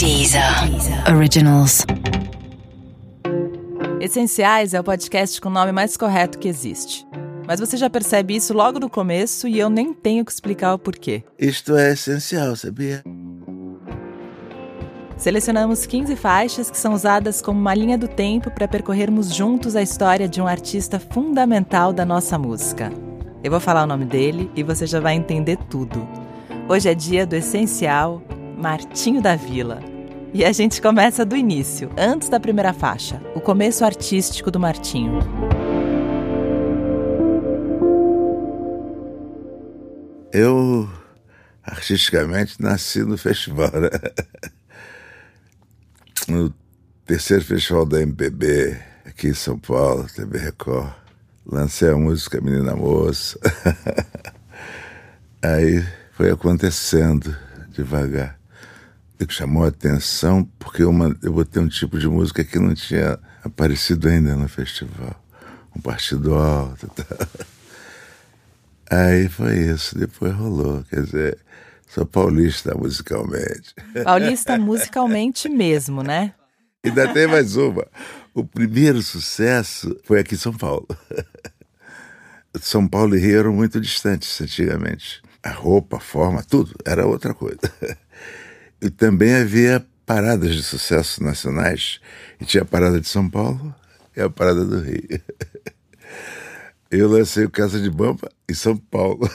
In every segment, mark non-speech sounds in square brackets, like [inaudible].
Deezer. Originals. Essenciais é o podcast com o nome mais correto que existe. Mas você já percebe isso logo no começo e eu nem tenho que explicar o porquê. Isto é essencial, sabia? Selecionamos 15 faixas que são usadas como uma linha do tempo para percorrermos juntos a história de um artista fundamental da nossa música. Eu vou falar o nome dele e você já vai entender tudo. Hoje é dia do essencial Martinho da Vila. E a gente começa do início, antes da primeira faixa, o começo artístico do Martinho. Eu, artisticamente, nasci no festival, né? [laughs] No terceiro festival da MPB, aqui em São Paulo, TV Record. Lancei a música Menina Moça. [laughs] Aí foi acontecendo devagar. Chamou a atenção porque uma, eu botei um tipo de música que não tinha aparecido ainda no festival. Um partido alto e tal. [laughs] Aí foi isso, depois rolou. Quer dizer, sou paulista musicalmente. [laughs] Paulista musicalmente mesmo, né? Ainda tem mais uma. O primeiro sucesso foi aqui em São Paulo. [laughs] São Paulo e Rio eram muito distantes antigamente. A roupa, a forma, tudo era outra coisa. E também havia paradas de sucesso nacionais. E tinha a parada de São Paulo e a parada do Rio. [laughs] Eu lancei o Casa de Bamba em São Paulo.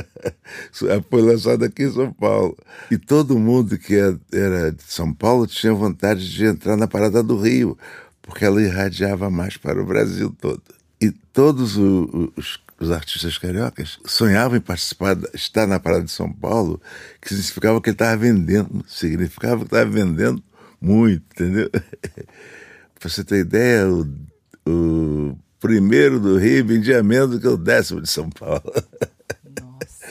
[laughs] Foi lançado aqui em São Paulo. E todo mundo que é, era de São Paulo tinha vontade de entrar na Parada do Rio, porque ela irradiava mais para o Brasil todo. E todos os, os artistas cariocas sonhavam em participar, estar na Parada de São Paulo, que significava que ele estava vendendo, significava que estava vendendo muito, entendeu? [laughs] Para você ter ideia, o, o primeiro do Rio vendia menos do que o décimo de São Paulo. Nossa.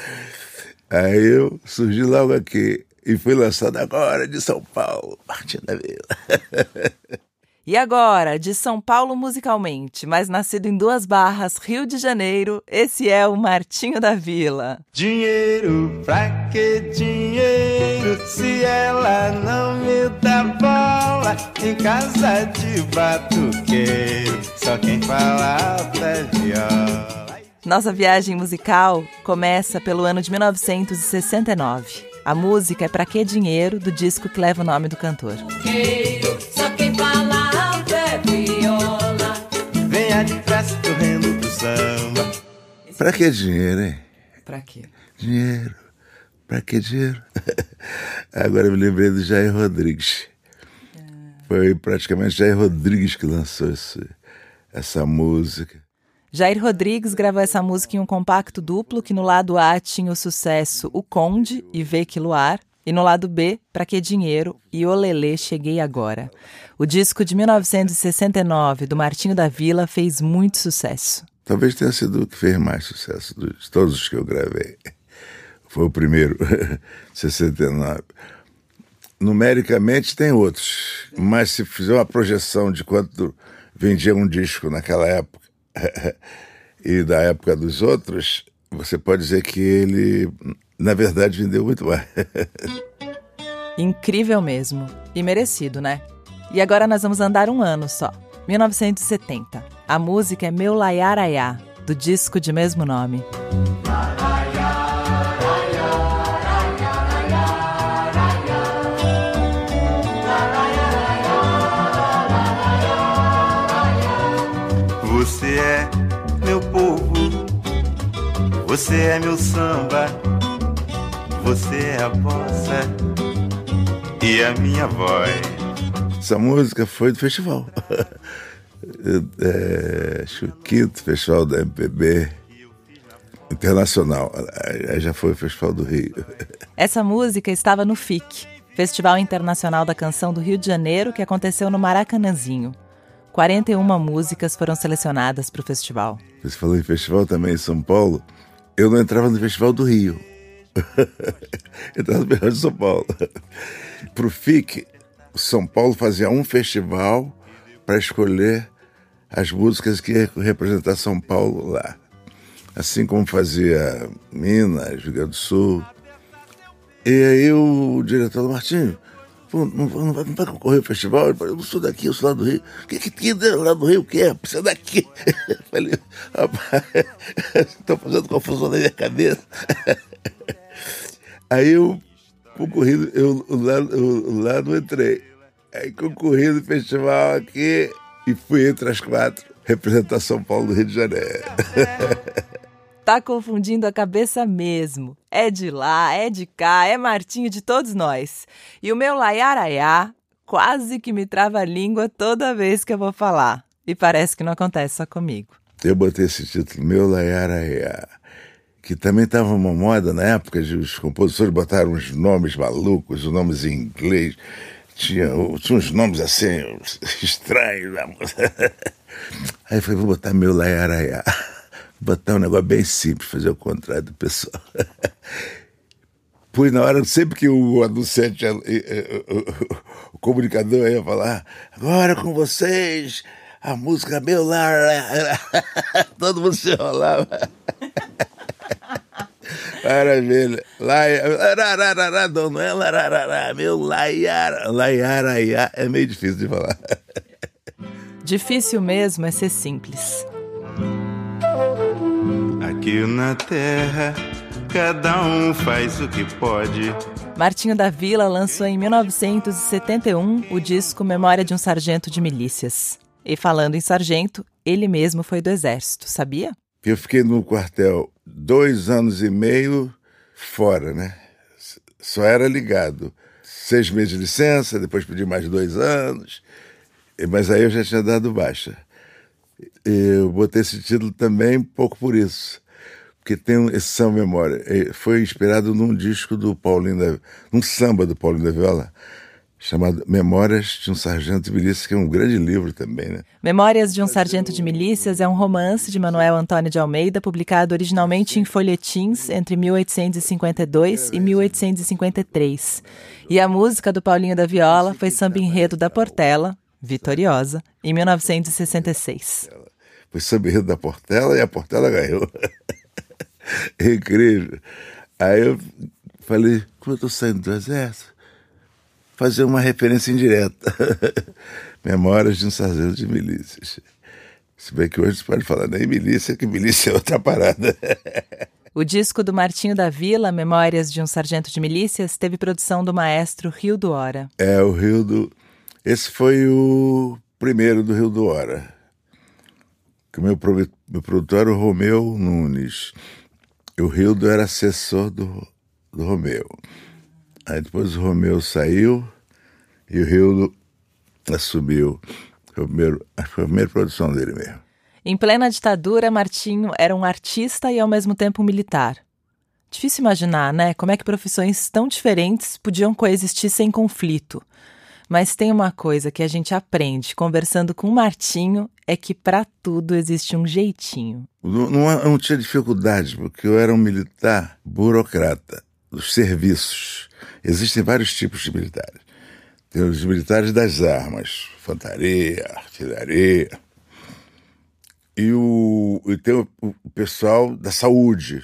[laughs] Aí eu surgi logo aqui e fui lançado agora de São Paulo, Martim da Vila. [laughs] E agora, de São Paulo musicalmente, mas nascido em Duas Barras, Rio de Janeiro, esse é o Martinho da Vila. Dinheiro, pra que dinheiro se ela não me dá bola em casa de batuqueiro? Só quem fala alto é viola. Nossa viagem musical começa pelo ano de 1969. A música é Pra Que Dinheiro, do disco que leva o nome do cantor. Só pra que dinheiro, hein? Pra quê? Dinheiro. Pra que dinheiro? [laughs] Agora eu me lembrei do Jair Rodrigues. Foi praticamente Jair Rodrigues que lançou esse, essa música. Jair Rodrigues gravou essa música em um compacto duplo que no lado A tinha o sucesso O Conde e Vê Que Luar, e no lado B, Pra Que Dinheiro e Olelê Cheguei Agora. O disco de 1969 do Martinho da Vila fez muito sucesso. Talvez tenha sido o que fez mais sucesso de todos os que eu gravei. Foi o primeiro, [laughs] 69. Numericamente tem outros, mas se fizer uma projeção de quanto vendia um disco naquela época [laughs] e da época dos outros, você pode dizer que ele, na verdade, vendeu muito mais. [laughs] Incrível mesmo. E merecido, né? E agora nós vamos andar um ano só. 1970. A música é Meu Laiaraiá, do disco de mesmo nome. Você é meu povo, você é meu samba, você é a bossa e a minha voz. Essa música foi do festival. [laughs] é, o quinto festival da MPB internacional. Aí já foi o Festival do Rio. [laughs] Essa música estava no FIC, Festival Internacional da Canção do Rio de Janeiro, que aconteceu no Maracanãzinho. 41 músicas foram selecionadas para o festival. Você falou em festival também em São Paulo. Eu não entrava no Festival do Rio. [laughs] eu entrava no Festival de São Paulo. [laughs] Pro FIC, São Paulo fazia um festival para escolher as músicas que iam representar São Paulo lá. Assim como fazia Minas, Rio Grande do Sul. E aí o diretor do Martinho, não, não, vai, não vai concorrer ao festival? Ele falou, eu não sou daqui, eu sou lá do Rio. O que que tem lá do Rio? O? Você é daqui. [laughs] Eu falei, rapaz, [laughs] estão fazendo confusão na minha cabeça. [laughs] Aí eu concorri, eu lá, eu, lá não entrei. Aí concorri no festival aqui e fui entre as quatro representar São Paulo do Rio de Janeiro. [laughs] Tá confundindo a cabeça mesmo. É de lá, é de cá, é Martinho de todos nós. E o meu laiaraiá quase que me trava a língua toda vez que eu vou falar. E parece que não acontece só comigo. Eu botei esse título, Meu Laiaraiá, que também estava uma moda na época, de os compositores botaram uns nomes malucos, os nomes em inglês. Tinha, uns nomes assim, [laughs] estranhos. [laughs] Aí eu falei, vou botar Meu Laiaraiá botar um negócio bem simples, fazer o contrário do pessoal. [laughs] Pois na hora, sempre que o anunciante, o comunicador ia falar, agora com vocês, a música meu lar, todo mundo se enrolava. Maravilha. Larararará, não é lararará, meu laiara, laiaraiá, é meio difícil de falar. Difícil mesmo é ser simples. Aqui na terra, cada um faz o que pode. Martinho da Vila lançou em 1971 o disco Memória de um Sargento de Milícias. E falando em sargento, ele mesmo foi do Exército, sabia? Eu fiquei no quartel dois anos e meio fora, né? Só era ligado. Seis meses de licença, depois pedi mais dois anos. Mas aí eu já tinha dado baixa. Eu botei esse título também um pouco por isso. Porque tem esse samba memória. Foi inspirado num disco do Paulinho da... num samba do Paulinho da Viola, chamado Memórias de um Sargento de Milícias, que é um grande livro também, né? Memórias de um Sargento de Milícias é um romance de Manuel Antônio de Almeida, publicado originalmente em folhetins entre 1852 e 1853. E a música do Paulinho da Viola foi samba enredo da Portela, vitoriosa, em 1966. Foi samba enredo da Portela e a Portela ganhou. [laughs] Incrível. Aí eu falei, como eu estou saindo do exército, fazer uma referência indireta. [laughs] Memórias de um sargento de milícias. Se bem que hoje você pode falar nem milícia, que milícia é outra parada. [laughs] O disco do Martinho da Vila, Memórias de um Sargento de Milícias, teve produção do maestro Rio do Hora. É, o Rio do. Esse foi o primeiro do Rio do Hora. Que o meu, meu produtor era o Romeu Nunes. E o Rildo era assessor do, do Romeu. Aí depois o Romeu saiu e o Rildo assumiu. Foi, primeiro, foi a primeira produção dele mesmo. Em plena ditadura, Martinho era um artista e ao mesmo tempo um militar. Difícil imaginar, né? Como é que profissões tão diferentes podiam coexistir sem conflito. Mas tem uma coisa que a gente aprende conversando com o Martinho é que para tudo existe um jeitinho. Não, não, não tinha dificuldade, porque eu era um militar burocrata dos serviços. Existem vários tipos de militares. Tem os militares das armas, infantaria, artilharia. E, o, e tem o, o pessoal da saúde,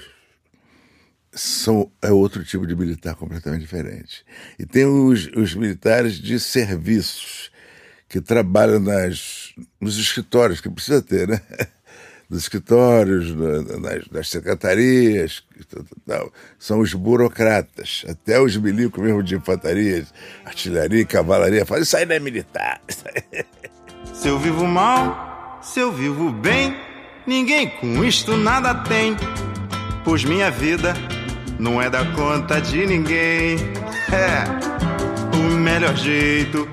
são, é outro tipo de militar completamente diferente. E tem os, os militares de serviços, que trabalham nas, nos escritórios, que precisa ter, né? [laughs] Nos escritórios, nas, secretarias, tal. são os burocratas, até os milicos mesmo de infantaria, artilharia, cavalaria, fazem isso aí não é militar. [laughs] Se eu vivo mal, se eu vivo bem, ninguém com isto nada tem, pois minha vida não é da conta de ninguém. É o melhor jeito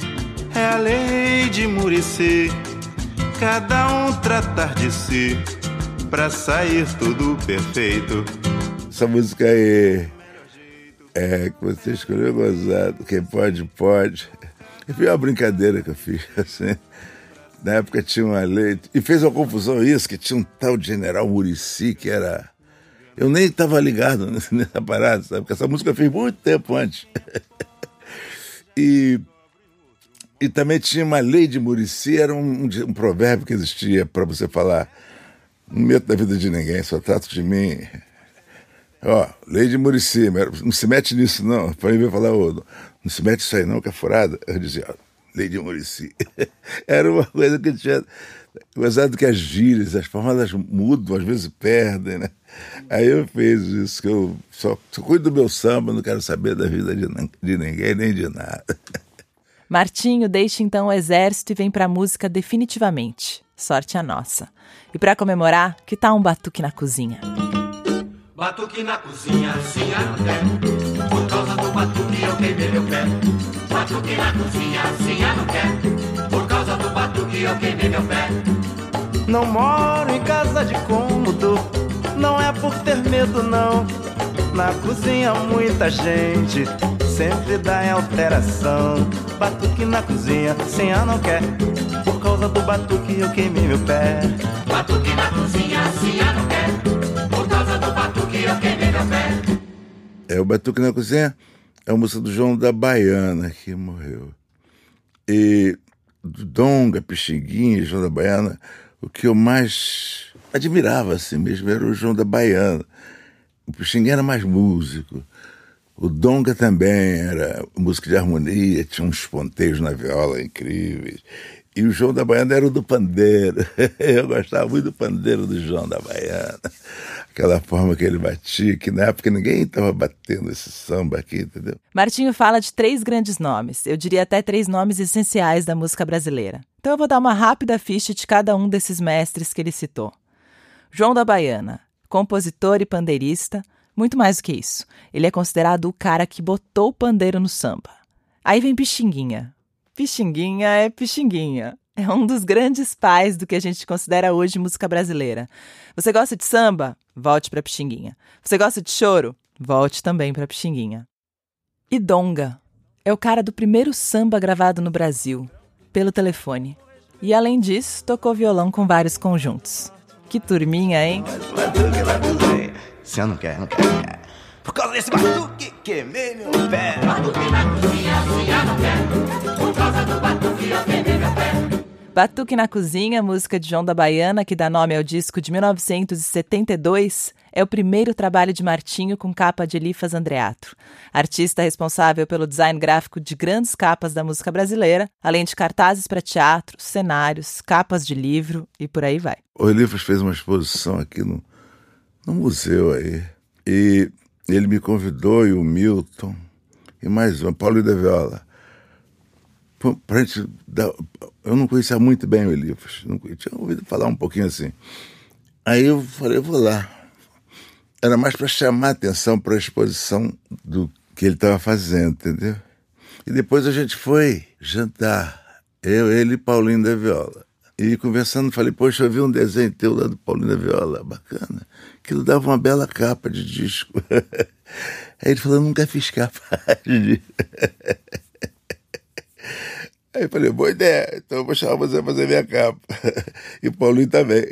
é a lei de Murici. Cada um tratar de si pra sair tudo perfeito. Essa música aí é que você escolheu gozado. Quem pode, pode. Foi uma brincadeira que eu fiz, [laughs] assim. Na época tinha uma lei. E fez uma confusão isso, que tinha um tal general Murici que era. Eu nem estava ligado [laughs] nessa parada, sabe? Porque essa música eu fiz muito tempo antes. [laughs] e e também tinha uma lei de Murici, era um, um, provérbio que existia para você falar: não meto da vida de ninguém, só trato de mim. Ó, lei de Murici, não se mete nisso não. Para mim falar, oh, não se mete isso aí não, que é furada. Eu dizia, ó, Lady Murici. [laughs] Era uma coisa que tinha. Gostado que as gírias, as formas mudam, às vezes perdem, né? Aí eu fiz isso, que eu só, só cuido do meu samba, não quero saber da vida de, de ninguém, nem de nada. [laughs] Martinho deixa então o exército e vem pra música definitivamente. Sorte a nossa. E para comemorar, que tal um batuque na cozinha? Batuque na cozinha, sim, eu não quero. Por causa do batuque eu queimei meu pé. Batuque na cozinha, sim, eu não quero. Por causa do batuque eu queimei meu pé. Não moro em casa de cômodo, não é por ter medo, não. Na cozinha muita gente sempre dá em alteração. Batuque na cozinha, sim, não quero. Por causa do batuque eu queimei meu pé. Batuque na cozinha, sim, não quero. Por causa do batuque eu queimei meu pé. É, o Batuque na Cozinha é a música do João da Baiana, que morreu. E do Donga, Pixinguinha, João da Baiana, o que eu mais admirava assim mesmo era o João da Baiana. O Pixinguinha era mais músico. O Donga também era música de harmonia, tinha uns ponteiros na viola incríveis. E o João da Baiana era o do pandeiro. [laughs] Eu gostava muito do pandeiro do João da Baiana. Aquela forma que ele batia, que na época ninguém estava batendo esse samba aqui, entendeu? Martinho fala de três grandes nomes, eu diria até três nomes essenciais da música brasileira. Então eu vou dar uma rápida ficha de cada um desses mestres que ele citou. João da Baiana, compositor e pandeirista, muito mais do que isso. Ele é considerado o cara que botou o pandeiro no samba. Aí vem Pixinguinha. Pixinguinha é Pixinguinha. É um dos grandes pais do que a gente considera hoje música brasileira. Você gosta de samba? Volte para Pixinguinha. Você gosta de choro? Volte também para Pixinguinha. E Donga é o cara do primeiro samba gravado no Brasil, pelo telefone. E além disso, tocou violão com vários conjuntos. Que turminha, hein? Batuque na cozinha, sim, eu não quero, não quero, não quero. Por causa desse batuque, queimei meu pé. Batuque na cozinha, sim, eu não quero. Por causa do batuque eu queimei meu pé. Batuque na Cozinha, música de João da Baiana, que dá nome ao disco de 1972, é o primeiro trabalho de Martinho com capa de Elifas Andreato, artista responsável pelo design gráfico de grandes capas da música brasileira, além de cartazes para teatro, cenários, capas de livro e por aí vai. O Elifas fez uma exposição aqui no, no museu aí. E ele me convidou e o Milton e mais uma, Paulo da Viola. Pra- gente dar, eu não conhecia muito bem o Elifas, não tinha ouvido falar um pouquinho assim. Aí eu falei, eu vou lá. Era mais para chamar atenção para a exposição do que ele estava fazendo, entendeu? E depois a gente foi jantar, eu, ele e Paulinho da Viola. E conversando, falei, poxa, eu vi um desenho teu lá do Paulinho da Viola, bacana. Aquilo dava uma bela capa de disco. [laughs] Aí ele falou, nunca fiz capa [laughs] de disco. [laughs] Aí eu falei, boa ideia, então eu vou chamar você para fazer minha capa. E o Paulinho também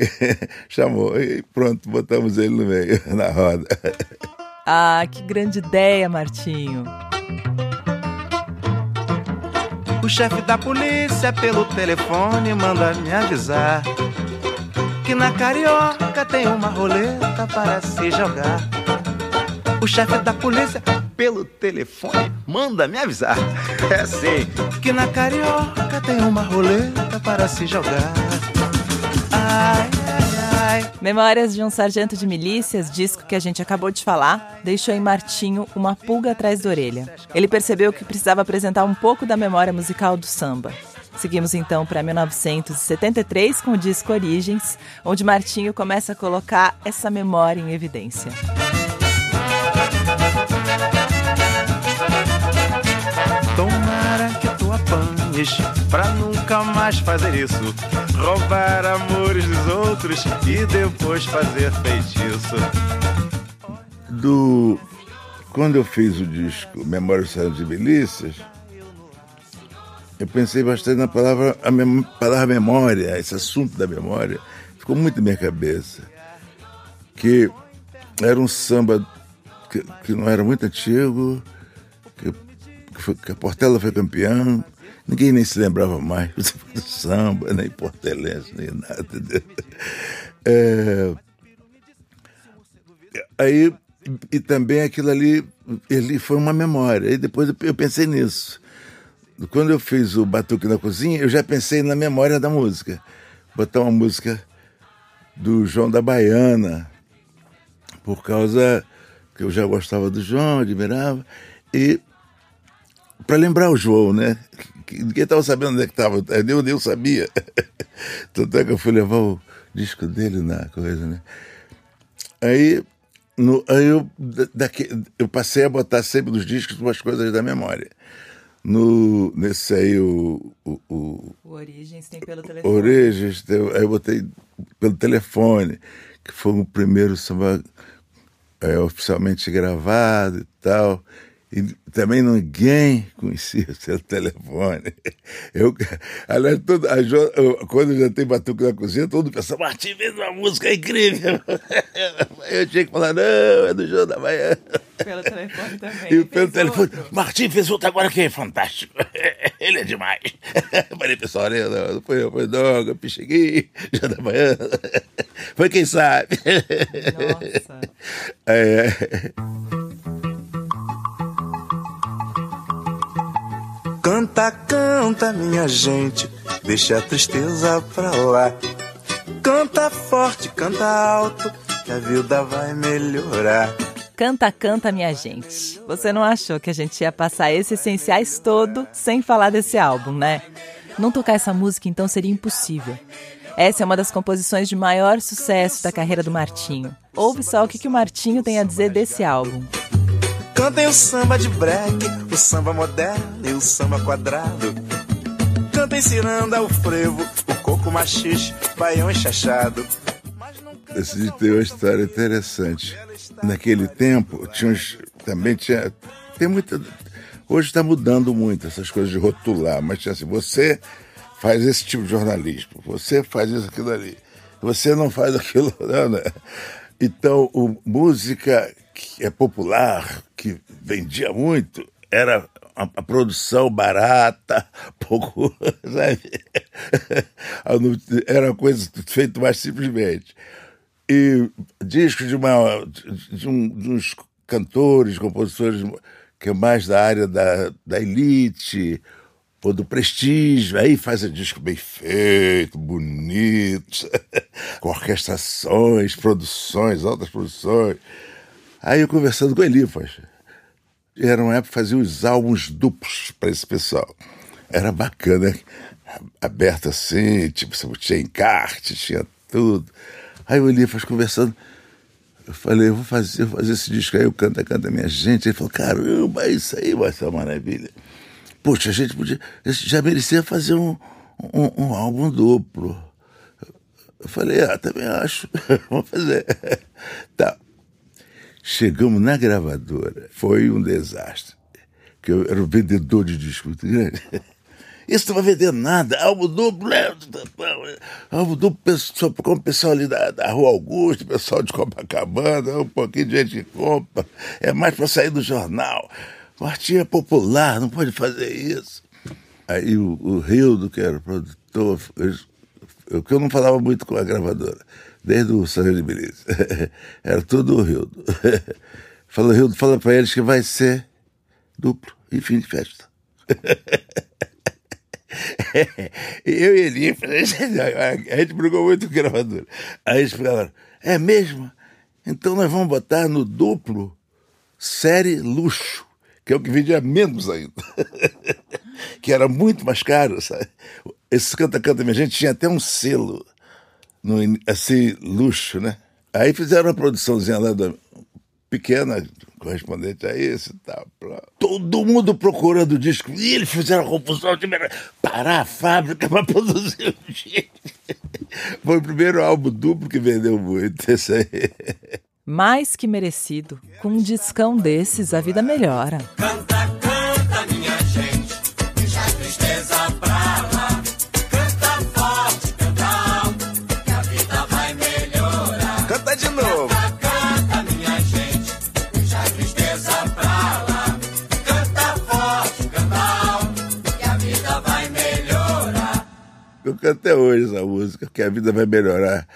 chamou. E pronto, botamos ele no meio, na roda. Ah, que grande ideia, Martinho! O chefe da polícia pelo telefone manda me avisar que na carioca tem uma roleta para se jogar. O chefe da polícia pelo telefone manda me avisar. [laughs] É assim, que na carioca tem uma roleta para se jogar. Ai. Memórias de um Sargento de Milícias, disco que a gente acabou de falar, deixou em Martinho uma pulga atrás da orelha. Ele percebeu que precisava apresentar um pouco da memória musical do samba. Seguimos então para 1973 com o disco Origens, onde Martinho começa a colocar essa memória em evidência. Tomara que tu apanhes pra nunca mais fazer isso. Roubar amores dos outros e depois fazer feitiço. Do quando eu fiz o disco Memória Sargento de Milícias, eu pensei bastante na palavra a mem palavra memória, esse assunto da memória ficou muito na minha cabeça, que era um samba que, que não era muito antigo, que, que, foi- que a Portela foi campeã, ninguém nem se lembrava mais [laughs] do samba, nem portelense, nem nada. [laughs] É, Aí e também aquilo ali, ele foi uma memória. E depois eu pensei nisso. Quando eu fiz o Batuque na Cozinha, eu já pensei na memória da música. Botar uma música do João da Baiana, por causa que eu já gostava do João, admirava, e para lembrar o João, né? Ninguém estava sabendo onde é que estava, eu nem eu sabia. [laughs] Tanto é que eu fui levar o disco dele na coisa, né? Aí, no, aí eu, da- daqui, eu passei a botar sempre nos discos umas coisas da memória. No, nesse aí, o, o, o O Origens tem pelo telefone. Eu- aí eu botei pelo telefone, que foi o primeiro samba é, oficialmente gravado e tal. E também ninguém conhecia o seu telefone. Eu, aliás, todo, a quando eu já tenho batuque na cozinha, todo mundo pensa, Martim fez uma música incrível. [laughs] Eu tinha que falar, não, é do João da Bahia. Pelo telefone também. E pelo telefone, outro. Martim fez outro agora que é fantástico. [laughs] Ele é demais. Eu [laughs] Falei, pessoal, né, não, não foi eu, foi Doga, Pichegui, já da manhã. Foi quem sabe. Nossa. É, Canta, canta, minha gente, deixa a tristeza pra lá. Canta forte, canta alto, que a vida vai melhorar. Canta, canta, minha gente. Você não achou que a gente ia passar esses essenciais todo sem falar desse álbum, né? Não tocar essa música então seria impossível. Essa é uma das composições de maior sucesso da carreira do Martinho. Ouve só o que, que o Martinho tem a dizer desse álbum. Cantem o samba de break, o samba moderno e o samba quadrado. Cantem ciranda, o frevo, o coco machixe, baião enxachado. Disco tem uma história interessante. Naquele tempo, tinha uns, também tinha. Tem muita. Hoje está mudando muito essas coisas de rotular, mas tinha assim: você faz esse tipo de jornalismo, você faz isso, aquilo ali, você não faz aquilo. [laughs] Não, né? Então, o, música que é popular, que vendia muito, era a, produção barata, [laughs] pouco? [laughs] Era uma coisa feita mais simplesmente. E discos de, uma, de, um, de uns cantores, compositores que é mais da área da, da elite ou do prestígio, aí faz um disco bem feito, bonito, [laughs] com orquestrações, produções, altas produções. Aí eu conversando com Elifas, era uma época que fazia os álbuns duplos para esse pessoal. Era bacana, aberto assim, tipo, tinha encarte, tinha tudo. Aí o Elifas conversando, eu falei, eu vou fazer, vou fazer esse disco aí, eu canta, canta minha gente. Ele falou, caramba, isso aí vai ser uma maravilha. Poxa, a gente podia, já merecia fazer um, um, um álbum duplo. Eu falei, ah, também acho, [laughs] vamos fazer. Tá. Chegamos na gravadora, foi um desastre. Que eu era um vendedor de disco muito grande. [laughs] Isso não vai vender nada. Álbum duplo? Álbum duplo pessoal, como o pessoal ali da, da Rua Augusto, pessoal de Copacabana, um pouquinho de gente que compra. É mais para sair do jornal. O artista é popular, não pode fazer isso. Aí o, o Rildo, que era o produtor, eu, eu, eu não falava muito com a gravadora, desde o Sargento de Belize. [laughs] Era tudo o Rildo. Falou, [laughs] Rildo, fala para eles que vai ser duplo e fim de festa. [laughs] eu e ele, a gente brigou muito com o gravador. Aí eles falaram, é mesmo? Então nós vamos botar no duplo série luxo, que é o que vendia menos ainda. que era muito mais caro, sabe? Esse canta-canta minha gente tinha até um selo, no, assim, luxo, né? Aí fizeram uma produçãozinha lá da, pequena, correspondente a isso e tal. Todo mundo procurando o disco. E eles fizeram a confusão de parar a fábrica [laughs] para produzir o disco. Foi o primeiro álbum duplo que vendeu muito. Esse aí. Mais que merecido. Com um discão desses, a vida melhora. Canta, canto até hoje essa música, que a vida vai melhorar.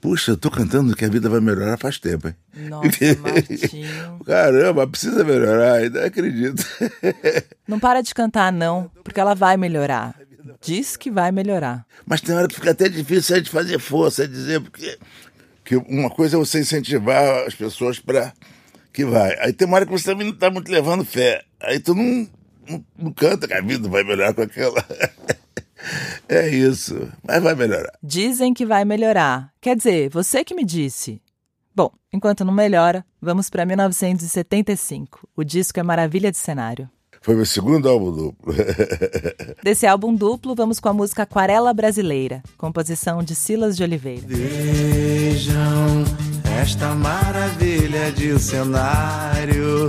Puxa, eu tô cantando que a vida vai melhorar faz tempo, hein? Nossa, [laughs] Martinho. Caramba, precisa melhorar, ainda acredito. [laughs] Não para de cantar, não, porque ela vai melhorar. Diz que vai melhorar. Mas tem hora que fica até difícil a gente fazer força, dizer, porque que uma coisa é você incentivar as pessoas para que vai. Aí tem uma hora que você também não tá muito levando fé. Aí tu não, não, não canta que a vida vai melhorar com aquela. [laughs] é isso. Mas vai melhorar. Dizem que vai melhorar. Quer dizer, você que me disse. Bom, enquanto não melhora, vamos para 1975. O disco é Maravilha de Cenário. Foi meu segundo álbum duplo. [laughs] Desse álbum duplo, vamos com a música Aquarela Brasileira, composição de Silas de Oliveira. Vejam esta maravilha de cenário.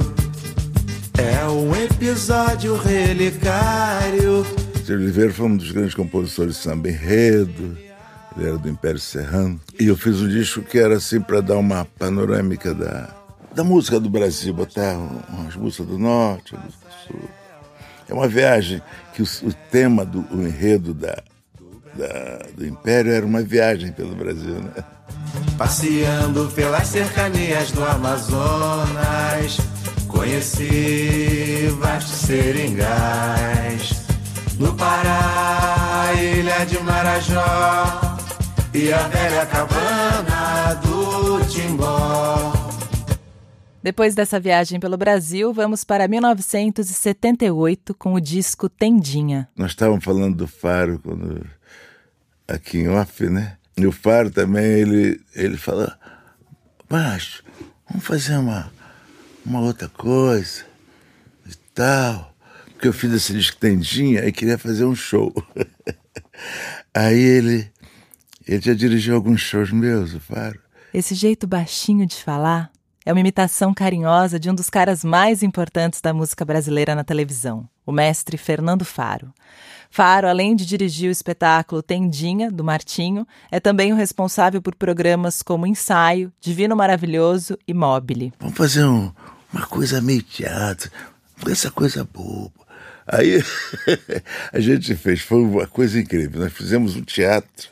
É um episódio relicário. Sr. Oliveira foi um dos grandes compositores de samba enredo. Ele era do Império Serrano. E eu fiz um disco que era assim para dar uma panorâmica da, da música do Brasil, botar umas músicas do norte, músicas do sul. É uma viagem que o, o tema do o enredo da, da, do Império era uma viagem pelo Brasil, né? Passeando pelas cercanias do Amazonas, conheci vastos seringais. No Pará, ilha de Marajó e a velha cabana do Timbó. Depois dessa viagem pelo Brasil, vamos para 1978 com o disco Tendinha. Nós estávamos falando do Faro quando, aqui em off, né? E o Faro também, ele, ele falou, mas vamos fazer uma, uma outra coisa e tal. Porque eu fiz esse disco Tendinha e queria fazer um show. [laughs] Aí ele, ele já dirigiu alguns shows meus, Faro. Esse jeito baixinho de falar é uma imitação carinhosa de um dos caras mais importantes da música brasileira na televisão, o mestre Fernando Faro. Faro, além de dirigir o espetáculo Tendinha, do Martinho, é também o responsável por programas como Ensaio, Divino Maravilhoso e Mobile. Vamos fazer um, uma coisa meio teatro, essa coisa boba. Aí [laughs] a gente fez, foi uma coisa incrível. Nós fizemos um teatro,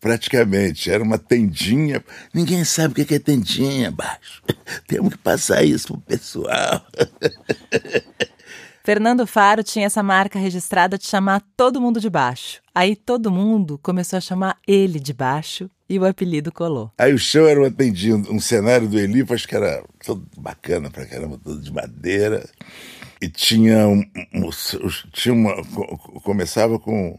praticamente, era uma tendinha. Ninguém sabe o que é tendinha, baixo. [laughs] Temos que passar isso pro pessoal. [laughs] Fernando Faro tinha essa marca registrada de chamar todo mundo de baixo. Aí todo mundo começou a chamar ele de baixo e o apelido colou. Aí o show era uma tendinha, um cenário do Elipo, acho que era todo bacana pra caramba, todo de madeira. E tinha, tinha uma. Começava com,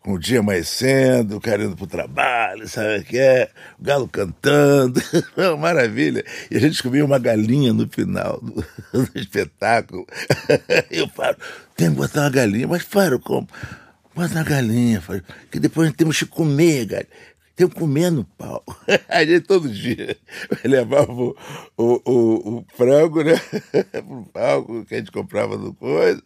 com o dia amanhecendo, o cara indo pro trabalho, sabe o que é? O galo cantando, [laughs] maravilha. E a gente comia uma galinha no final do, [laughs] do espetáculo. [laughs] Eu falo, tem que botar uma galinha, mas Faro, como? Bota uma galinha, Faro, que depois temos que comer, galinha comer no pau. [laughs] A gente todo dia levava o, o, o, o frango, né? [laughs] Pro palco que a gente comprava no coisa,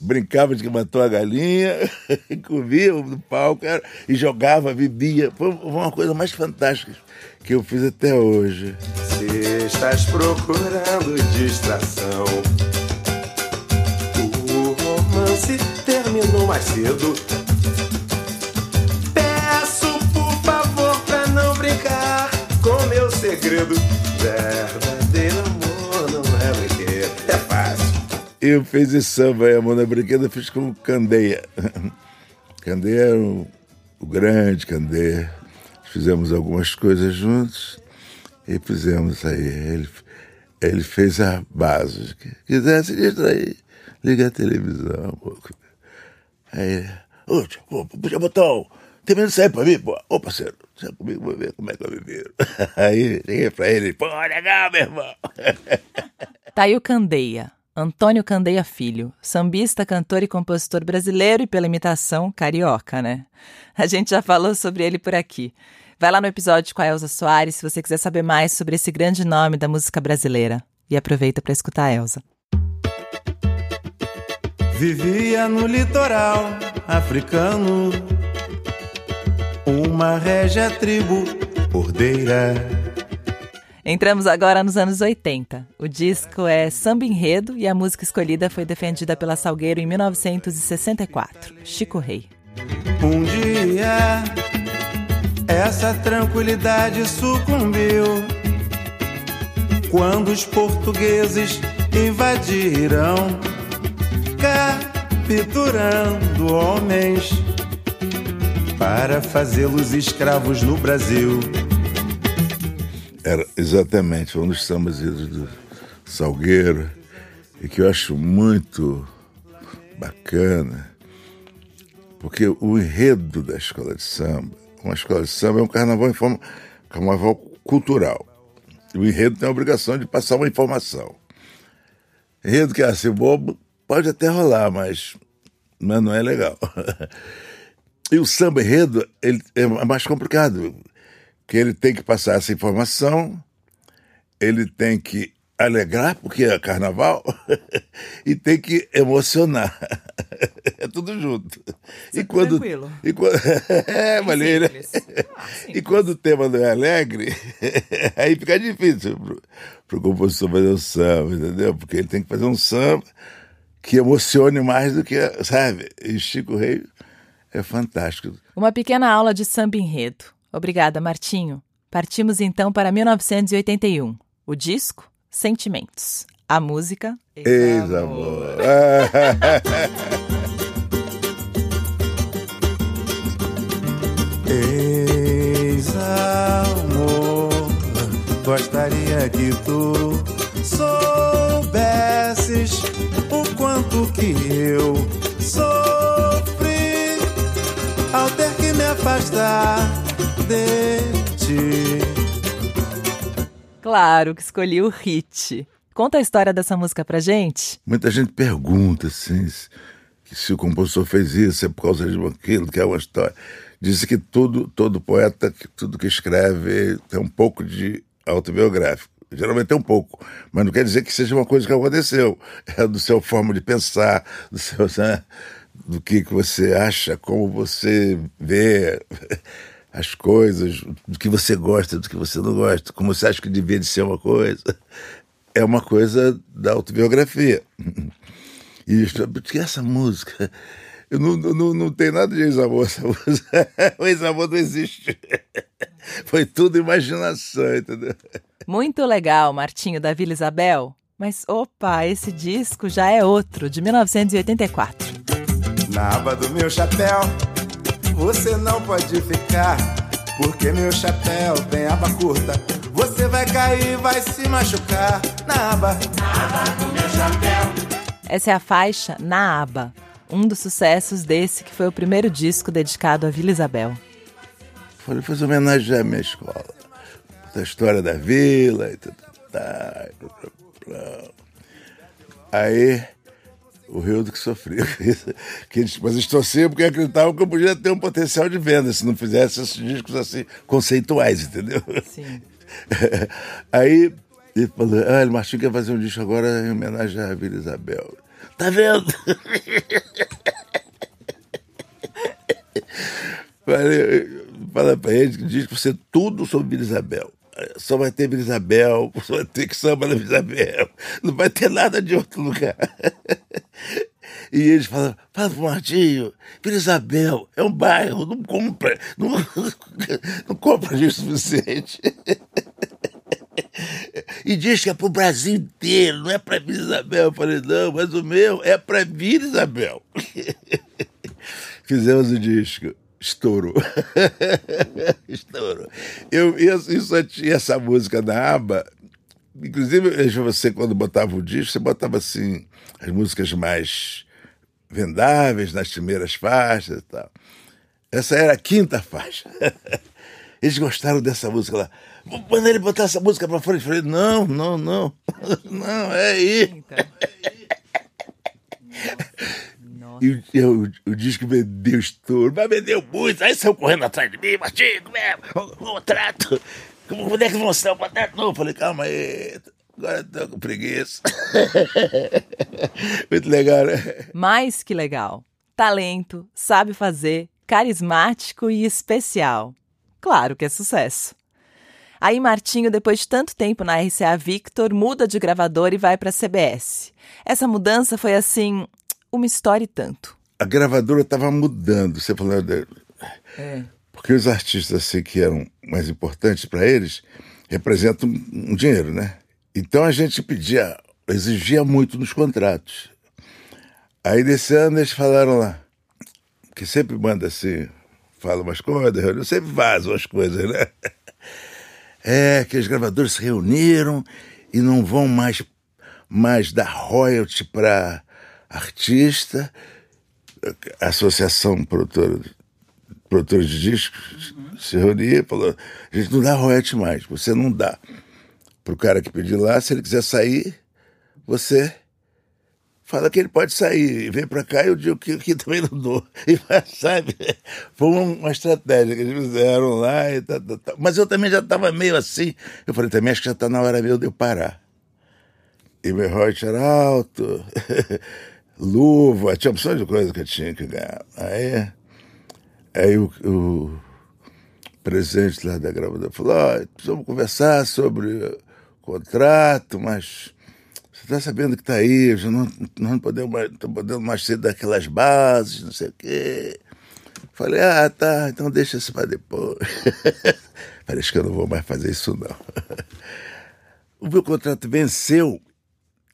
brincava de que matou a galinha, [laughs] comia no palco e jogava, bebia. Foi uma coisa mais fantástica que eu fiz até hoje. Se estás procurando distração, o romance terminou mais cedo. Segredo. Verdadeiro amor não é brinquedo. É fácil. Eu fiz esse samba aí, Amor não é brinquedo, eu fiz com Candeia. [laughs] Candeia era o, o grande Candeia. Fizemos algumas coisas juntos e fizemos aí. Ele, ele fez a base. Se quiser se distrair, liga a televisão. Aí, ô, puxa botão, tem medo de sair pra mim, pô. Ô, parceiro, sai comigo, vou ver como é que eu viver. [laughs] Aí, liguei pra ele, pô, legal, meu irmão. Tá aí o Candeia, Antônio Candeia Filho, sambista, cantor e compositor brasileiro e, pela imitação, carioca, né? A gente já falou sobre ele por aqui. Vai lá no episódio com a Elza Soares se você quiser saber mais sobre esse grande nome da música brasileira. E aproveita para escutar a Elza. Vivia no litoral africano uma régia tribo ordeira. Entramos agora nos anos 80. O disco é Samba Enredo e a música escolhida foi defendida pela Salgueiro em 1964, Chico Rei. Um dia essa tranquilidade sucumbiu quando os portugueses invadiram, capturando homens para fazê-los escravos no Brasil. Era exatamente um dos sambas do Salgueiro e que eu acho muito bacana, porque o enredo da escola de samba, uma escola de samba é um carnaval em forma carnaval cultural. O enredo tem a obrigação de passar uma informação. Enredo que é assim, bobo, pode até rolar, mas, mas não é legal. [laughs] E o samba enredo ele é mais complicado, que ele tem que passar essa informação, ele tem que alegrar, porque é carnaval, [laughs] e tem que emocionar. [laughs] É tudo junto. e quando, tranquilo. E quando, [laughs] é, maneira. Ah, e quando o tema não é alegre, aí fica difícil pro, pro compositor fazer o samba, entendeu? Porque ele tem que fazer um samba que emocione mais do que, sabe? E Chico Rei é fantástico. Uma pequena aula de samba enredo. Obrigada, Martinho. Partimos então para 1981. O disco Sentimentos. A música Ex-amor. [laughs] Ex-amor, gostaria que tu soubesses Claro que escolhi o hit. Conta a história dessa música pra gente. Muita gente pergunta assim, se, o compositor fez isso é por causa de aquilo, que é uma história. Diz que todo, todo poeta, que tudo que escreve tem um pouco de autobiográfico. Geralmente tem um pouco, mas não quer dizer que seja uma coisa que aconteceu. É do seu forma de pensar, do seu, né, do que, que você acha, como você vê as coisas, do que você gosta, do que você não gosta, como você acha que devia de ser uma coisa. É uma coisa da autobiografia. E porque essa música. Eu não, não, não tem nada de ex-amor, essa música. [laughs] O ex-amor não existe. Foi tudo imaginação, entendeu? Muito legal, Martinho da Vila Isabel. Mas opa, esse disco já é outro, de 1984. Na aba do meu chapéu você não pode ficar, porque meu chapéu tem aba curta. Você vai cair, vai se machucar na aba. Na aba do meu chapéu. Essa é a faixa Na Aba, um dos sucessos desse que foi o primeiro disco dedicado a Vila Isabel. Falei, fazer homenagem à minha escola, da história da vila e tudo. Aí o Rio do que sofreu. que eles, mas eles torciam porque acreditavam que eu podia ter um potencial de venda se não fizesse esses discos assim, conceituais, entendeu? Sim. [laughs] Aí ele falou: Ah, o Martinho quer fazer um disco agora em homenagem à Vila Isabel. Tá vendo? [laughs] Fala pra ele que diz que você tudo sobre Vila Isabel só vai ter Vila Isabel, [laughs] só vai ter que samba na Vila Isabel, não vai ter nada de outro lugar. [laughs] E eles falam, fala pro Martinho, Vila Isabel é um bairro, não compra, não, [laughs] não compra o suficiente. E diz que é pro Brasil inteiro, não é pra Vila Isabel. Eu falei, não, mas o meu é pra Vila Isabel. Fizemos o disco estourou. [laughs] estourou. Eu, tinha essa música na aba. Inclusive, você, quando botava o disco, você botava assim as músicas mais vendáveis nas primeiras faixas e tal. Essa era a quinta faixa. [laughs] Eles gostaram dessa música lá. Manda ele botar essa música pra frente. Eu falei, não, não, não. [laughs] Não, é aí. E, e o, o, disco vendeu estouro, mas vendeu muito. Aí saiu correndo atrás de mim, Martinho, mesmo, o contrato. Quando é que vão ser o contrato novo? Falei, calma aí, agora tô com preguiça. [laughs] muito legal, né? Mais que legal. Talento, sabe fazer, carismático e especial. Claro que é sucesso. Aí Martinho, depois de tanto tempo na RCA Victor, muda de gravador e vai para a CBS. Essa mudança foi assim, uma história e tanto. A gravadora estava mudando, você falou. É. Porque os artistas assim, que eram mais importantes para eles representam um dinheiro, né? Então a gente pedia, exigia muito nos contratos. Aí desse ano eles falaram lá, que sempre manda assim, fala umas coisas, reunião, sempre vazam as coisas, né? [laughs] É que os gravadores se reuniram e não vão mais, mais dar royalty para artista, Associação Produtora, Produtora de Discos se reunia e falou: a gente não dá royalty mais, você não dá. Para o cara que pedir lá, se ele quiser sair, você fala que ele pode sair e vem para cá e eu digo que, que também não dou. [laughs] E sabe, foi uma estratégia que eles fizeram lá. E tá, tá, tá. Mas eu também já estava meio assim. Eu falei, também acho que já está na hora mesmo de eu parar. E meu royalty era alto, [laughs] luva, tinha opção de coisa que eu tinha que ganhar. Aí, aí o, o presidente lá da gravadora falou, oh, precisamos conversar sobre o contrato, mas você está sabendo que está aí, já não, não podemos mais, não podemos mais ser daquelas bases, não sei o quê. Falei, ah, tá, então deixa isso para depois. [laughs] Parece que eu não vou mais fazer isso, não. [laughs] O meu contrato venceu,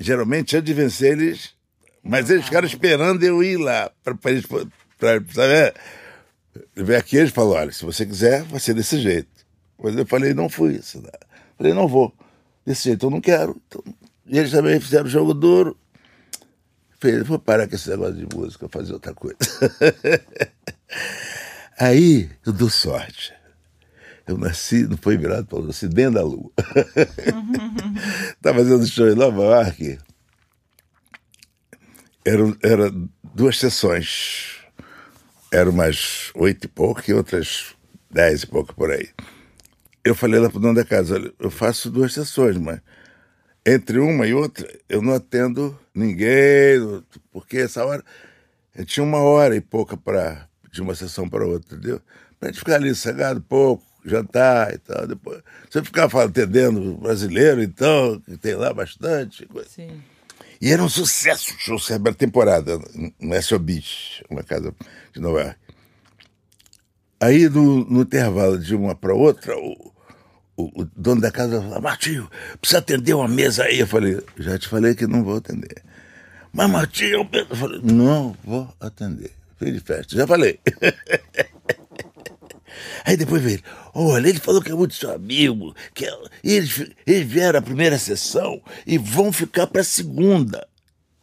geralmente antes de vencer eles, mas eles ficaram esperando eu ir lá, para eles, pra, sabe? Veio aqui, eles falaram, olha, se você quiser, vai ser desse jeito. Mas eu falei, não fui. Falei, não vou. Desse jeito eu não quero. Então, e eles também fizeram jogo duro. Falei, vou parar com esse negócio de música, fazer outra coisa. [laughs] Aí eu dou sorte. Eu nasci, não foi virado para nasci dentro da lua. Estava [laughs] fazendo show em Nova York. Eram era duas sessões. Eram umas oito e pouco e outras dez e pouco por aí. Eu falei lá para o dono da casa, olha, eu faço duas sessões, mas entre uma e outra, eu não atendo ninguém, porque essa hora eu tinha uma hora e pouca para de uma sessão para outra, entendeu? Para gente ficar ali cegado pouco, jantar e tal. Depois, você ficar atendendo brasileiro, então, que tem lá bastante. Coisa. Sim. E era um sucesso o show a temporada, no SO Beach, uma casa de Nova York. Aí, no, no intervalo de uma para outra, o, o, o, dono da casa falou, Martinho, precisa atender uma mesa aí. Eu falei, já te falei que não vou atender. Mas, Martinho, eu falei, não vou atender. Fim de festa, já falei. [laughs] Aí depois veio ele, olha, ele falou que é muito seu amigo, que é, eles, eles vieram à primeira sessão e vão ficar para a segunda.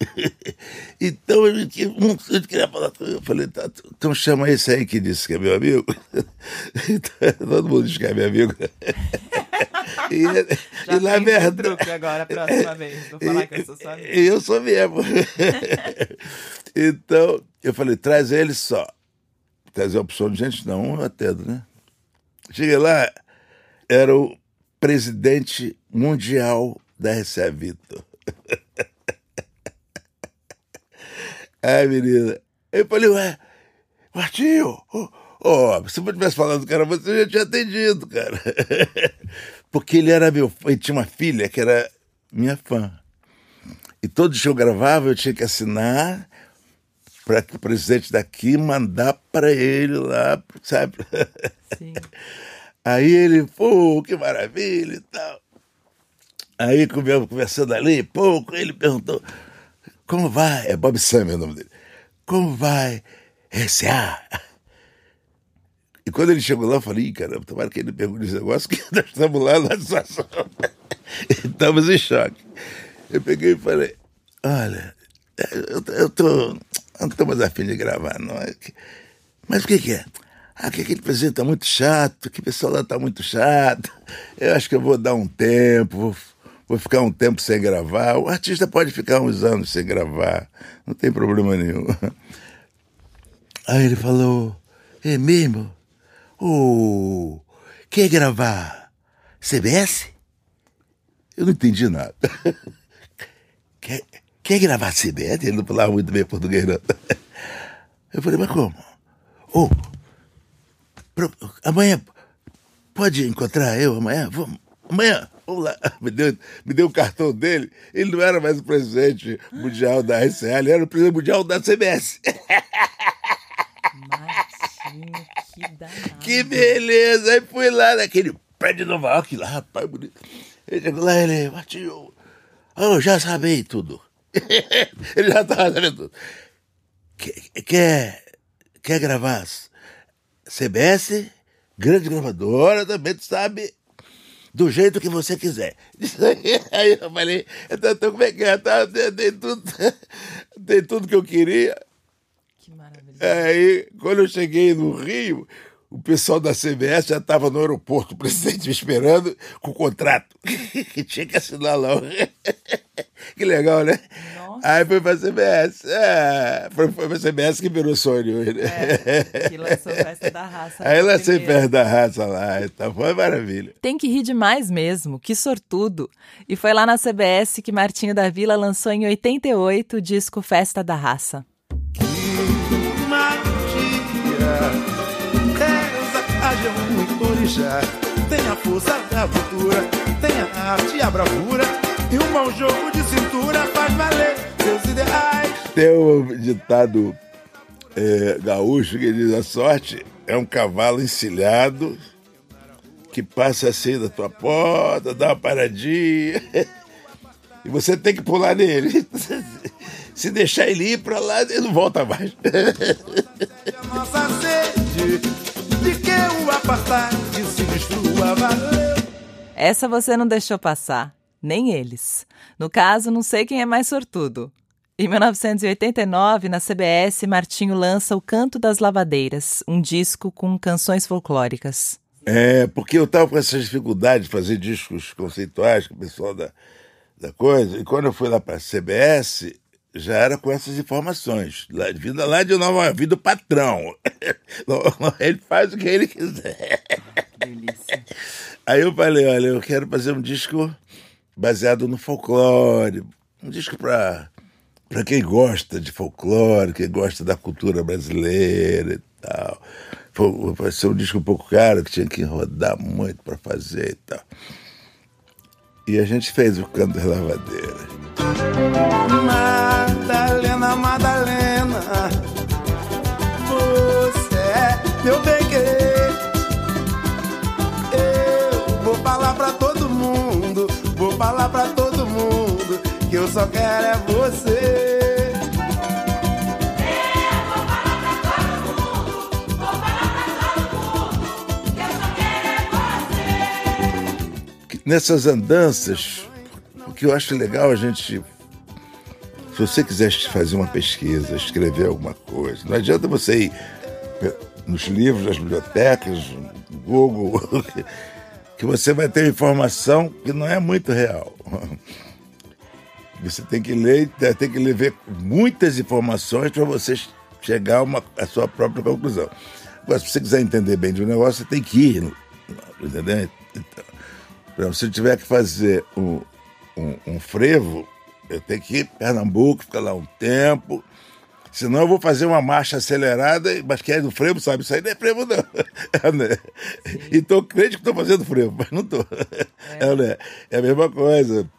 [laughs] então eu, eu queria falar com ele. Eu falei, tá, então chama esse aí que disse que é meu amigo. [laughs] Todo mundo diz que é meu amigo. [laughs] e, Já e na verdade. agora, a próxima vez. Vou falar que eu sou sua amiga. Eu sou mesmo. então, eu falei, traz ele só. Trazer opção de gente, não, eu atendo, né? Cheguei lá, era o presidente mundial da RCA Vitor. [laughs] Ai, menina. Eu falei, ué, Martinho, oh, oh, se eu tivesse falando que era você, já tinha atendido, cara. [laughs] Porque ele era meu ele tinha uma filha que era minha fã. E todo show eu gravava, eu tinha que assinar para que o presidente daqui mandar para ele lá, sabe? Sim. [laughs] Aí ele, pô, que maravilha e tal. Aí, conversando ali, pouco, ele perguntou, como vai? É Bob Sam é o nome dele. Como vai RCA? E quando ele chegou lá, eu falei, caramba, tomara que ele pergunte esse negócio, que [laughs] nós estamos lá na situação. [laughs] Estamos em choque. Eu peguei e falei, olha, eu, eu tô. Não estou mais afim de gravar, não. É mas o que, que é? Ah, que aquele presidente está muito chato, que pessoal lá está muito chato. Eu acho que eu vou dar um tempo, vou vou ficar um tempo sem gravar. O artista pode ficar uns anos sem gravar, não tem problema nenhum. [laughs] Aí ele falou: É mesmo? Oh, quer gravar CBS? Eu não entendi nada. [laughs] Quer, quer gravar CBS? Ele não falava muito bem português, não. [laughs] Eu falei, mas como? Oh, amanhã pode encontrar eu amanhã? Vamos, amanhã, vamos lá. [laughs] Me deu, me deu o cartão dele. Ele não era mais o presidente mundial da RCA, ele era o presidente mundial da CBS. Martinho, que danado. que beleza! Aí fui lá naquele prédio de Nova York lá, rapaz, bonito. Ele chegou lá, ele, Martinho, eu já sabia tudo. [laughs] ele já estava sabendo tudo. Quer, quer, gravar CBS, grande gravadora, também tu sabe, do jeito que você quiser. [laughs] Aí eu falei, então, então como é que é? Tá, tem, tem tudo, [laughs] tem tudo que eu queria. Que maravilha. Aí, quando eu cheguei no Rio, o pessoal da CBS já estava no aeroporto, o presidente me esperando com o contrato. [laughs] que tinha que assinar lá. [laughs] que legal, né? Nossa. Aí foi pra CBS. É, foi, foi pra CBS que virou sonho. Né? É, que lançou Festa da Raça. Aí na lancei perto da raça lá, então foi maravilha. Tem que rir demais mesmo, que sortudo. E foi lá na CBS que Martinho da Vila lançou em 88 o disco Festa da Raça. Jeová e orixá Tem a força da cultura Tem a arte e a bravura E um bom jogo de cintura Faz valer seus ideais Tem um ditado é, gaúcho que diz: a sorte é um cavalo encilhado que passa assim da tua porta, dá uma paradinha. [laughs] E você tem que pular nele. [laughs] Se deixar ele ir pra lá, ele não volta mais. [laughs] A nossa sede De que o apartar De se destrua valeu Essa você não deixou passar, nem eles. No caso, não sei quem é mais sortudo. Em 1989, na CBS, Martinho lança O Canto das Lavadeiras, um disco com canções folclóricas. É, porque eu tava com essas dificuldades de fazer discos conceituais com o pessoal da, da coisa, e quando eu fui lá pra CBS, já era com essas informações. Lá, vida lá de Nova Vida, o patrão. Ele faz o que ele quiser. Delícia. Aí eu falei, olha, eu quero fazer um disco baseado no folclore, um disco para para quem gosta de folclore, quem gosta da cultura brasileira e tal. Foi, vai ser um disco um pouco caro, que tinha que rodar muito para fazer e tal. E a gente fez o Canto das Lavadeiras. Madalena, Madalena meu bem querer Eu vou falar pra todo mundo Vou falar pra todo mundo Que eu só quero é você nessas andanças, o que eu acho legal a gente. Se você quiser fazer uma pesquisa, escrever alguma coisa, não adianta você ir nos livros, nas bibliotecas, no Google, [laughs] que você vai ter informação que não é muito real. Você tem que ler, tem que ler muitas informações para você chegar a, uma, a sua própria conclusão. Agora, se você quiser entender bem de um negócio, você tem que ir. Entendeu? Então, se eu tiver que fazer um, um, um frevo, tenho que ir para Pernambuco, ficar lá um tempo. Senão eu vou fazer uma marcha acelerada, mas quem é do frevo sabe, isso aí não é frevo, não. [laughs] É, né? Então, crente que estou fazendo frevo, mas não estou. É. né? é a mesma coisa.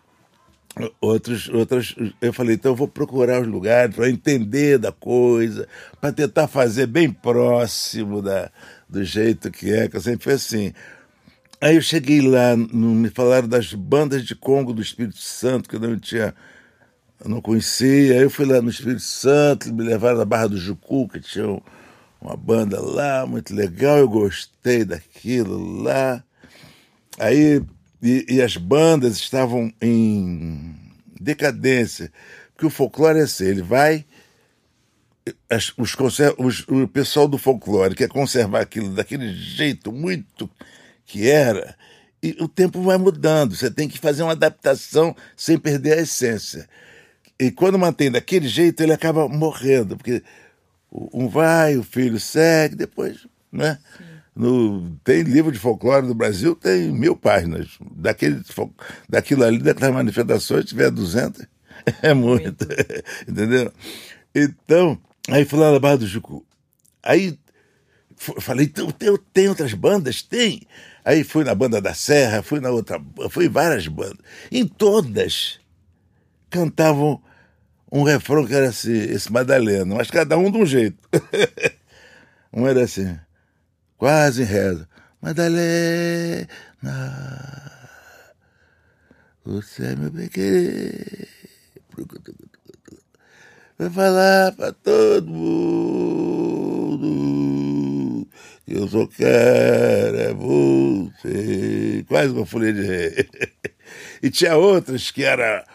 Outros, outras, eu falei, então eu vou procurar os lugares para entender da coisa, para tentar fazer bem próximo da, do jeito que é, que eu sempre fui assim. Aí eu cheguei lá, me falaram das bandas de Congo do Espírito Santo, que eu não tinha, eu não conhecia. Aí eu fui lá no Espírito Santo, me levaram na Barra do Jucu, que tinha um- uma banda lá, muito legal, eu gostei daquilo lá. Aí, e, e as bandas estavam em decadência, porque o folclore é assim, ele vai as- os, os- o pessoal do folclore quer conservar aquilo daquele jeito muito que era, e o tempo vai mudando. Você tem que fazer uma adaptação sem perder a essência. E quando mantém daquele jeito, ele acaba morrendo, porque um vai, o filho segue, depois, né? No, tem livro de folclore do Brasil, tem mil páginas. Daquele, daquilo ali, daquelas manifestações, se tiver 200, [laughs] é muito. [laughs] Entendeu? Então, aí fui lá na Barra do Jucu. Aí falei, tem, tem, tem outras bandas? Tem. Aí fui na banda da Serra, fui na outra, fui em várias bandas. Em todas cantavam um refrão que era assim, esse Madalena, mas cada um de um jeito. [laughs] um era assim, quase reza. Madalena, você é meu bem querer. Vai falar pra todo mundo que eu só quero é você. Quase uma folha de rei. [laughs] E tinha outras que era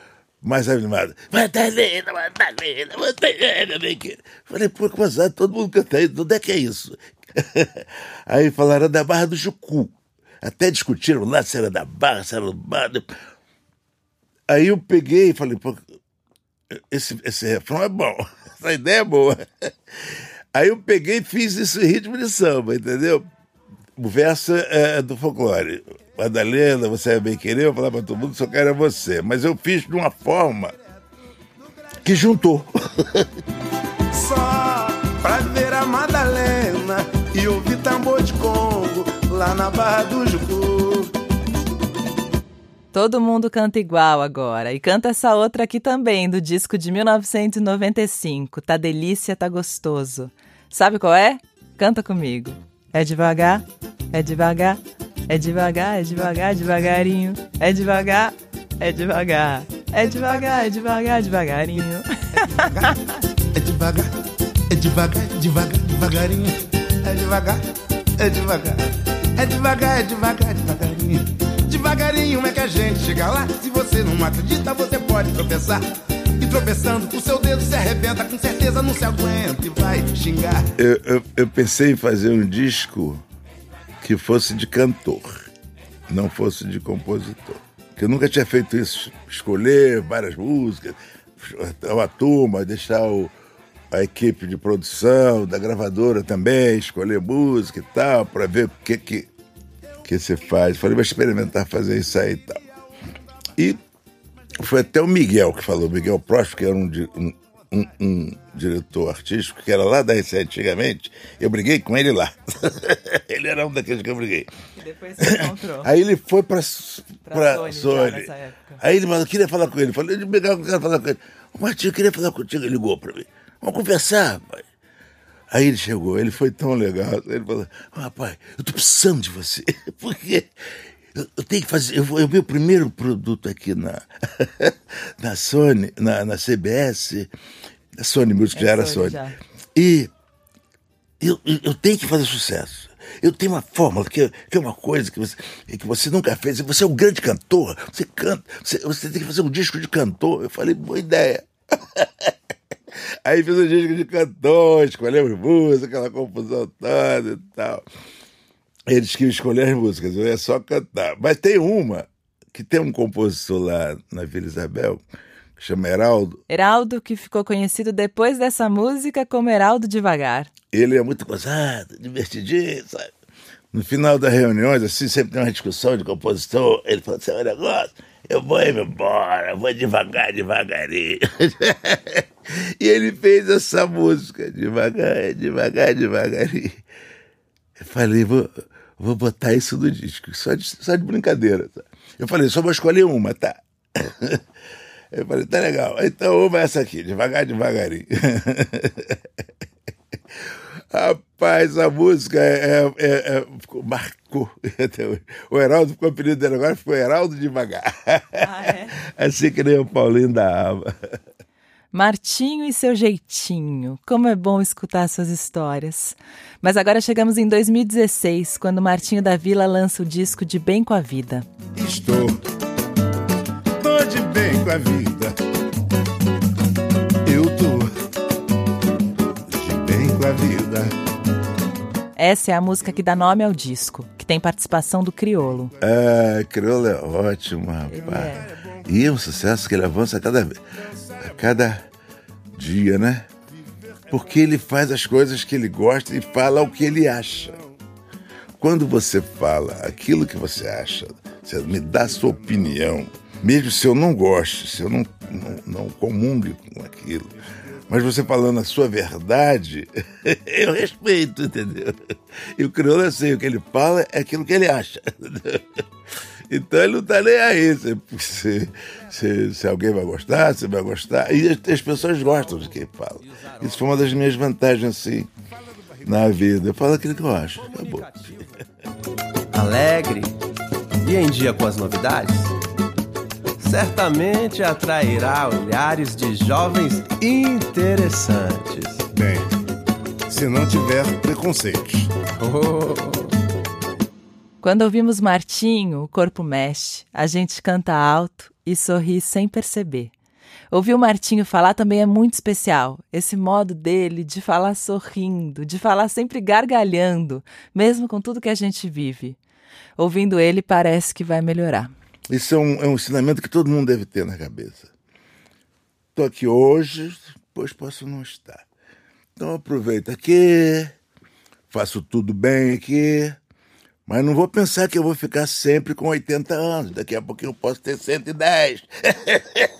mais animada. Madalena, Madalena, Madalena, bem querer. Falei, pô, como assim? Todo mundo canta isso. Onde é que é isso? [laughs] Aí falaram da Barra do Jucu. Até discutiram lá se era da Barra, se era do Barra. Aí eu peguei e falei, pô, esse, esse refrão é bom, [laughs] essa ideia é boa. Aí eu peguei e fiz isso em ritmo de samba, entendeu? O verso é do folclore. Madalena, você é bem querer, eu falar para todo mundo, só quero é você. Mas eu fiz de uma forma que juntou. [laughs] Só pra ver a Madalena e ouvir tambor de Congo lá na Barra do Jucu. Todo mundo canta igual agora. E canta essa outra aqui também, do disco de 1995. Tá delícia, tá gostoso. Sabe qual é? Canta comigo. É devagar, é devagar, é devagar, é devagar, devagarinho. É devagar, é devagar. É devagar, é devagar, devagarinho. É devagar, é devagar, é devagar, devagarinho. É devagar, é devagar. É devagar, é devagar, devagarinho. Devagarinho é que a gente chega lá. Se você não acredita, você pode tropeçar. E tropeçando, o seu dedo se arrebenta, com certeza não se aguenta e vai xingar. Eu, eu, eu pensei em fazer um disco que fosse de cantor, não fosse de compositor. Que eu nunca tinha feito isso, escolher várias músicas, uma turma, deixar o, a equipe de produção, da gravadora também, escolher música e tal, para ver o que que, que você faz. Falei, vou experimentar fazer isso aí e tal. E foi até o Miguel que falou, Miguel Próspero, que era um, um, um- diretor artístico, que era lá da RCA antigamente, eu briguei com ele lá. [laughs] ele era um daqueles que eu briguei. E depois você encontrou. Aí ele foi pra, Pra pra Sony, Sony. Aí ele falou, eu queria falar com ele. Falei, Miguel, eu quero falar com ele. Ô, Martinho, eu queria falar contigo. Ele ligou pra mim. Vamos conversar, pai. Aí ele chegou, ele foi tão legal. Ele falou, "Ah, rapaz, eu tô precisando de você. [laughs] Porque eu, eu tenho que fazer. Eu, vi o primeiro produto aqui na, [laughs] na Sony, na, na CBS. A Sony Music É já era Sony, Sony. já. E eu, eu, eu tenho que fazer sucesso. Eu tenho uma fórmula que, que é uma coisa que você, que você nunca fez. Você é um grande cantor. Você canta. Você, você tem que fazer um disco de cantor. Eu falei, boa ideia. [laughs] Aí fiz um disco de cantor, escolhemos música, aquela confusão toda e tal. Eles que escolher as músicas, eu ia só cantar. Mas tem uma que tem um compositor lá na Vila Isabel, que chama Heraldo. Heraldo, que ficou conhecido depois dessa música como Heraldo Devagar. ele é muito gozado, divertidinho, sabe? No final das reuniões, assim, sempre tem uma discussão de compositor. Ele fala assim: olha, negócio, eu vou embora, vou devagar, devagarinho. [laughs] e ele fez essa música, devagar, devagar, devagarinho. Eu falei, vou, vou botar isso no disco, só de, só de brincadeira. Tá? Eu falei, só vou escolher uma, tá? [laughs] Eu falei, tá legal. Então, uma é essa aqui, devagar, devagarinho. [laughs] Rapaz, a música é, é- é- é- ficou- marcou. [laughs] O Heraldo ficou apelido dele agora, ficou Heraldo devagar. Ah, é? Assim que nem o Paulinho da Aba. Martinho e seu jeitinho. Como é bom escutar suas histórias. Mas agora chegamos em 2016, quando Martinho da Vila lança o disco de Bem com a Vida. Estou, tô de bem com a vida. Eu tô de bem com a vida. Essa é a música que dá nome ao disco, que tem participação do Criolo. Ah, Crioula é ótimo, rapaz. é. E é um sucesso que ele avança a cada, a cada dia, né? Porque ele faz as coisas que ele gosta e fala o que ele acha. Quando você fala aquilo que você acha, você me dá sua opinião, mesmo se eu não goste, se eu não, não, não com aquilo, mas você falando a sua verdade, [laughs] eu respeito, entendeu? E o crioulo assim, o que ele fala é aquilo que ele acha. entendeu? [laughs] Então ele não tá nem aí se, se, se, se alguém vai gostar, se vai gostar. E as, as pessoas gostam de quem fala. Isso foi uma das minhas vantagens, assim, na vida. Eu falo aquilo que eu acho. Acabou. [laughs] Alegre e em dia com as novidades? Certamente atrairá olhares de jovens interessantes. Bem, se não tiver preconceitos. Oh. Quando ouvimos Martinho, o corpo mexe, a gente canta alto e sorri sem perceber. Ouvir o Martinho falar também é muito especial. Esse modo dele de falar sorrindo, de falar sempre gargalhando, mesmo com tudo que a gente vive. Ouvindo ele, parece que vai melhorar. Isso é um, é um ensinamento que todo mundo deve ter na cabeça. Estou aqui hoje, depois posso não estar. Então aproveita aqui, faço tudo bem aqui, mas não vou pensar que eu vou ficar sempre com 80 anos. Daqui a pouquinho eu posso ter 110.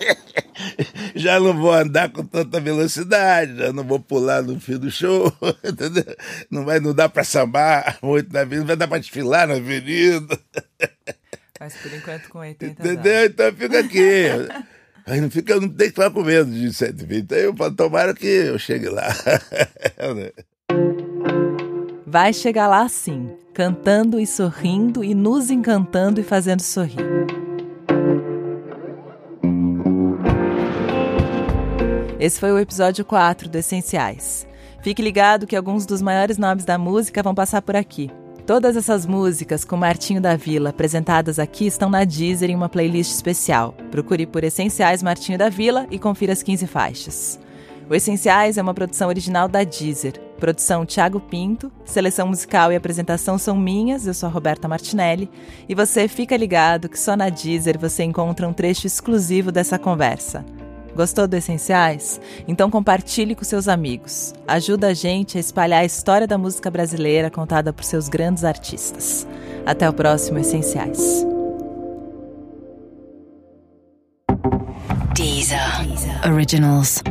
[laughs] já não vou andar com tanta velocidade, já não vou pular no fio do show, [laughs] entendeu? Não vai não dá para sambar muito na vida, não vai dar para desfilar na avenida. Mas por enquanto com 80 Entendeu? Então fica aqui. Aí não fica, não tem que ficar com medo de 120. Aí eu falo, tomara que eu chegue lá. [laughs] Vai chegar lá sim, cantando e sorrindo e nos encantando e fazendo sorrir. Esse foi o episódio 4 do Essenciais. Fique ligado que alguns dos maiores nomes da música vão passar por aqui. Todas essas músicas com Martinho da Vila apresentadas aqui estão na Deezer em uma playlist especial. Procure por Essenciais Martinho da Vila e confira as 15 faixas. O Essenciais é uma produção original da Deezer. Produção Thiago Pinto, seleção musical e apresentação são minhas, eu sou a Roberta Martinelli, e você fica ligado que só na Deezer você encontra um trecho exclusivo dessa conversa. Gostou do Essenciais? Então compartilhe com seus amigos. Ajuda a gente a espalhar a história da música brasileira contada por seus grandes artistas. Até o próximo Essenciais. Deezer. Originals.